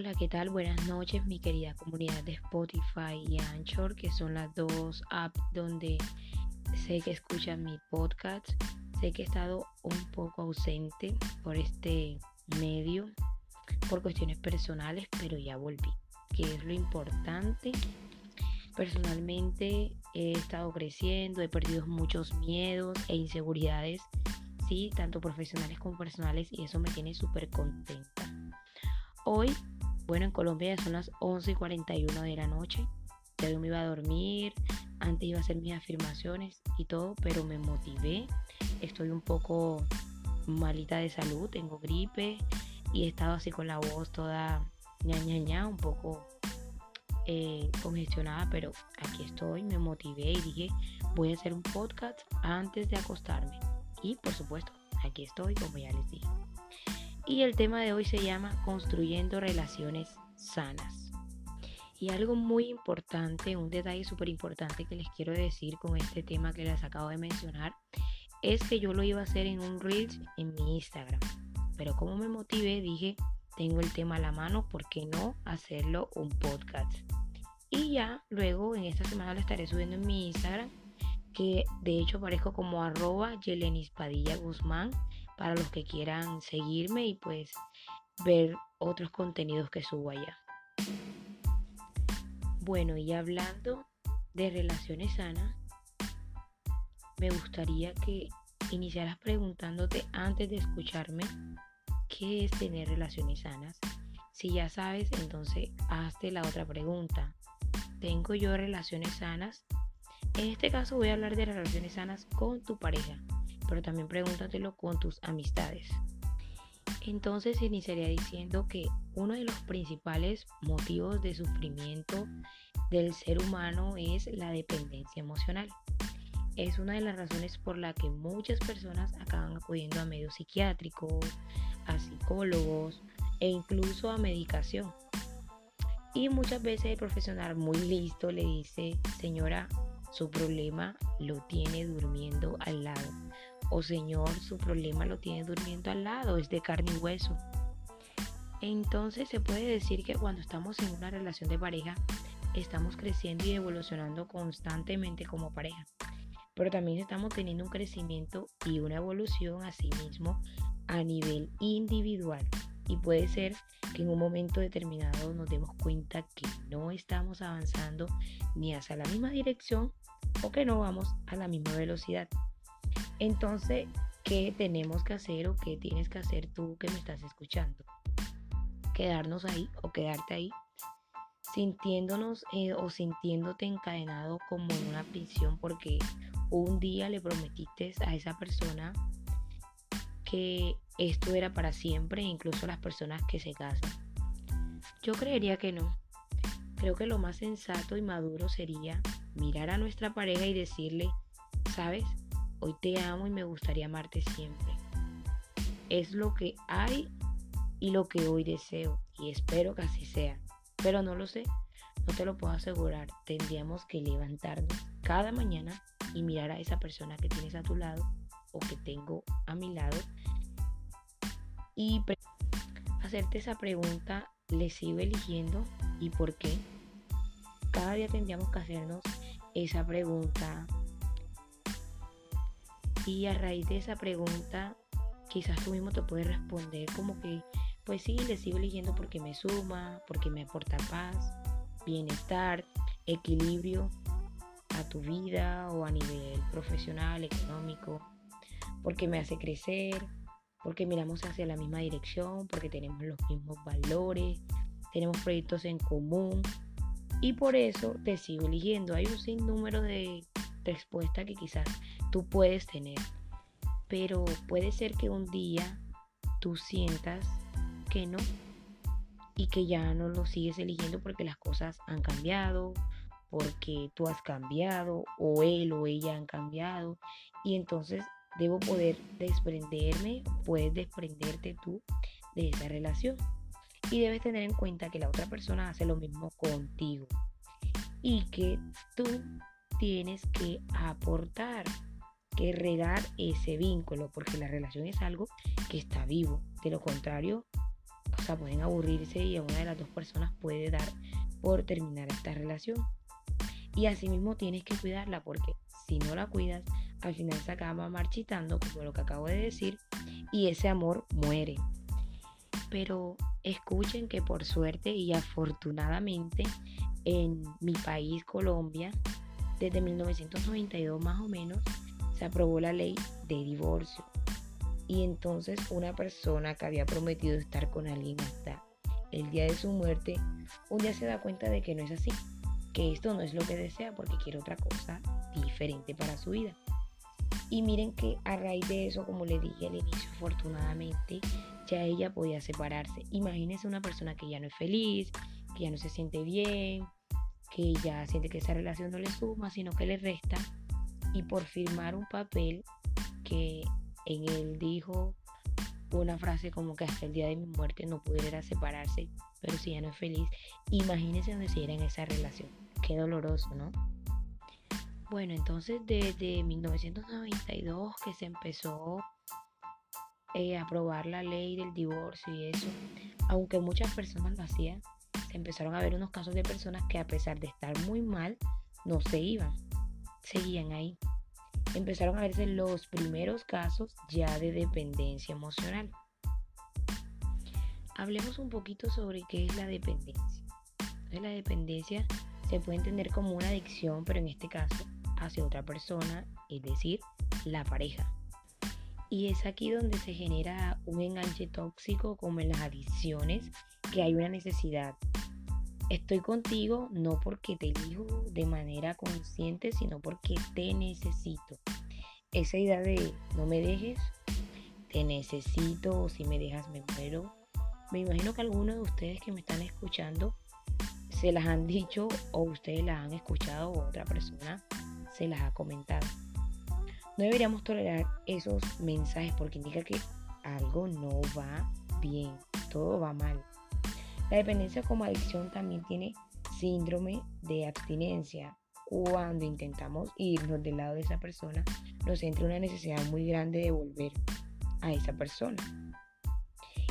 Hola, ¿qué tal? Buenas noches, mi querida comunidad de Spotify y Anchor, que son las dos apps donde sé que escuchan mi podcast. Sé que he estado un poco ausente por este medio, por cuestiones personales, pero ya volví, que es lo importante. Personalmente he estado creciendo, he perdido muchos miedos e inseguridades, sí, tanto profesionales como personales, y eso me tiene súper contenta. Hoy, bueno, en Colombia ya son las 11 y 41 de la noche. Ya yo me iba a dormir, antes iba a hacer mis afirmaciones y todo, pero me motivé. Estoy un poco malita de salud, tengo gripe y he estado así con la voz toda ña, ña, un poco eh, congestionada, pero aquí estoy, me motivé y dije, voy a hacer un podcast antes de acostarme. Y por supuesto, aquí estoy, como ya les dije. Y el tema de hoy se llama Construyendo relaciones sanas. Y algo muy importante, un detalle súper importante que les quiero decir con este tema que les acabo de mencionar, es que yo lo iba a hacer en un Reels en mi Instagram. Pero como me motivé, dije, tengo el tema a la mano, ¿por qué no hacerlo un podcast? Y ya luego en esta semana lo estaré subiendo en mi Instagram, que de hecho aparezco como arroba Yelenis Padilla Guzmán para los que quieran seguirme y pues ver otros contenidos que subo allá. Bueno, y hablando de relaciones sanas, me gustaría que iniciaras preguntándote antes de escucharme qué es tener relaciones sanas. Si ya sabes, entonces hazte la otra pregunta. ¿Tengo yo relaciones sanas? En este caso voy a hablar de relaciones sanas con tu pareja, pero también pregúntatelo con tus amistades. Entonces iniciaría diciendo que uno de los principales motivos de sufrimiento del ser humano es la dependencia emocional. Es una de las razones por la que muchas personas acaban acudiendo a medios psiquiátricos, a psicólogos e incluso a medicación. Y muchas veces el profesional muy listo le dice, señora, su problema lo tiene durmiendo al lado o Señor, su problema lo tiene durmiendo al lado, es de carne y hueso. Entonces se puede decir que cuando estamos en una relación de pareja, estamos creciendo y evolucionando constantemente como pareja. Pero también estamos teniendo un crecimiento y una evolución a sí mismo a nivel individual. Y puede ser que en un momento determinado nos demos cuenta que no estamos avanzando ni hacia la misma dirección o que no vamos a la misma velocidad. Entonces, ¿qué tenemos que hacer o qué tienes que hacer tú que me estás escuchando? Quedarnos ahí o quedarte ahí sintiéndonos eh, o sintiéndote encadenado como en una prisión porque un día le prometiste a esa persona que esto era para siempre, incluso las personas que se casan. Yo creería que no. Creo que lo más sensato y maduro sería mirar a nuestra pareja y decirle, sabes, Hoy te amo y me gustaría amarte siempre. Es lo que hay y lo que hoy deseo y espero que así sea. Pero no lo sé, no te lo puedo asegurar. Tendríamos que levantarnos cada mañana y mirar a esa persona que tienes a tu lado o que tengo a mi lado y hacerte esa pregunta, ¿le sigo eligiendo y por qué? Cada día tendríamos que hacernos esa pregunta y a raíz de esa pregunta, quizás tú mismo te puedes responder como que, pues sí, le sigo eligiendo porque me suma, porque me aporta paz, bienestar, equilibrio a tu vida o a nivel profesional, económico, porque me hace crecer, porque miramos hacia la misma dirección, porque tenemos los mismos valores, tenemos proyectos en común y por eso te sigo eligiendo. Hay un sinnúmero de respuestas que quizás tú puedes tener. Pero puede ser que un día tú sientas que no y que ya no lo sigues eligiendo porque las cosas han cambiado, porque tú has cambiado o él o ella han cambiado y entonces debo poder desprenderme, puedes desprenderte tú de esa relación. Y debes tener en cuenta que la otra persona hace lo mismo contigo y que tú tienes que aportar que regar ese vínculo, porque la relación es algo que está vivo. De lo contrario, sea, pueden aburrirse y a una de las dos personas puede dar por terminar esta relación. Y asimismo tienes que cuidarla porque si no la cuidas, al final se acaba marchitando, como lo que acabo de decir, y ese amor muere. Pero escuchen que por suerte y afortunadamente en mi país, Colombia, desde 1992 más o menos, se aprobó la ley de divorcio. Y entonces una persona que había prometido estar con alguien hasta el día de su muerte, un día se da cuenta de que no es así, que esto no es lo que desea porque quiere otra cosa diferente para su vida. Y miren que a raíz de eso, como le dije al inicio, afortunadamente ya ella podía separarse. Imagínense una persona que ya no es feliz, que ya no se siente bien, que ya siente que esa relación no le suma, sino que le resta. Y por firmar un papel que en él dijo una frase como que hasta el día de mi muerte no pudiera separarse, pero si ya no es feliz, imagínense donde se en esa relación. Qué doloroso, ¿no? Bueno, entonces desde 1992 que se empezó eh, a aprobar la ley del divorcio y eso, aunque muchas personas lo hacían, se empezaron a ver unos casos de personas que a pesar de estar muy mal, no se iban, seguían ahí. Empezaron a verse los primeros casos ya de dependencia emocional. Hablemos un poquito sobre qué es la dependencia. la dependencia se puede entender como una adicción, pero en este caso hacia otra persona, es decir, la pareja. Y es aquí donde se genera un enganche tóxico como en las adicciones, que hay una necesidad. Estoy contigo no porque te elijo de manera consciente, sino porque te necesito. Esa idea de no me dejes, te necesito o si me dejas me muero. Me imagino que algunos de ustedes que me están escuchando se las han dicho o ustedes las han escuchado o otra persona se las ha comentado. No deberíamos tolerar esos mensajes porque indica que algo no va bien, todo va mal. La dependencia como adicción también tiene síndrome de abstinencia. Cuando intentamos irnos del lado de esa persona, nos entra una necesidad muy grande de volver a esa persona.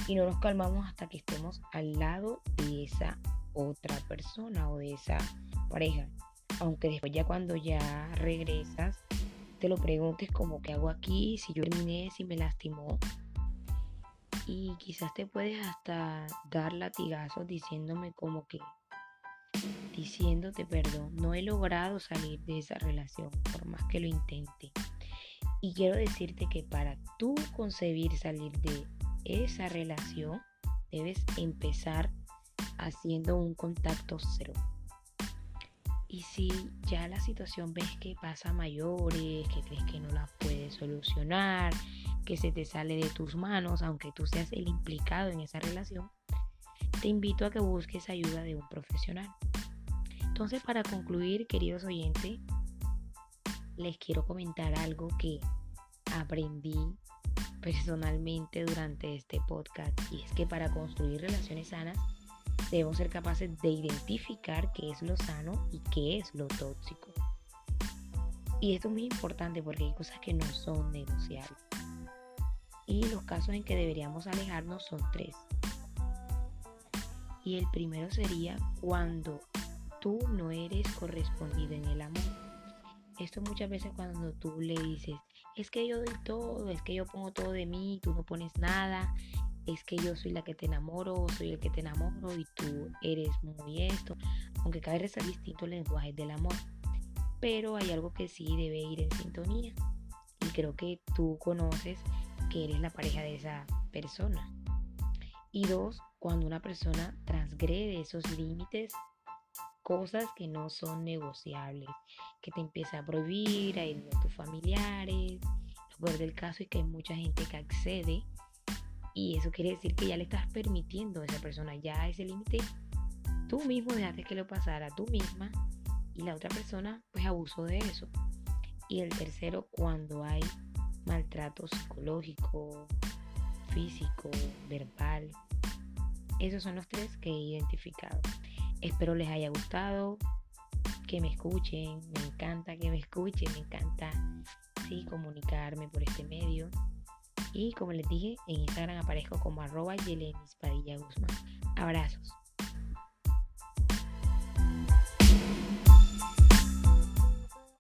Y no nos calmamos hasta que estemos al lado de esa otra persona o de esa pareja aunque después ya cuando ya regresas, te lo preguntes como qué hago aquí, si yo terminé, si me lastimó. Y quizás te puedes hasta dar latigazos diciéndome como que, diciéndote perdón, no he logrado salir de esa relación por más que lo intente. Y quiero decirte que para tú concebir salir de esa relación, debes empezar haciendo un contacto cero. Y si ya la situación ves que pasa mayores, que crees que no la puedes solucionar, que se te sale de tus manos, aunque tú seas el implicado en esa relación, te invito a que busques ayuda de un profesional. Entonces, para concluir, queridos oyentes, les quiero comentar algo que aprendí personalmente durante este podcast y es que para construir relaciones sanas debemos ser capaces de identificar qué es lo sano y qué es lo tóxico. Y esto es muy importante porque hay cosas que no son negociables. Y los casos en que deberíamos alejarnos son tres. Y el primero sería cuando tú no eres correspondido en el amor. Esto muchas veces cuando tú le dices, es que yo doy todo, es que yo pongo todo de mí, tú no pones nada, es que yo soy la que te enamoro, soy el que te enamoro y tú eres muy esto, aunque cada vez es distinto el lenguaje del amor. Pero hay algo que sí debe ir en sintonía y creo que tú conoces que eres la pareja de esa persona. Y dos, cuando una persona transgrede esos límites, cosas que no son negociables, que te empieza a prohibir, a ir a tus familiares. Lo peor del caso es que hay mucha gente que accede y eso quiere decir que ya le estás permitiendo a esa persona ya ese límite. Tú mismo dejaste que lo pasara tú misma y la otra persona pues abusó de eso. Y el tercero, cuando hay maltrato psicológico, físico, verbal. Esos son los tres que he identificado. Espero les haya gustado, que me escuchen, me encanta que me escuchen, me encanta sí, comunicarme por este medio. Y como les dije, en Instagram aparezco como arroba Yelenis Padilla Guzmán. Abrazos.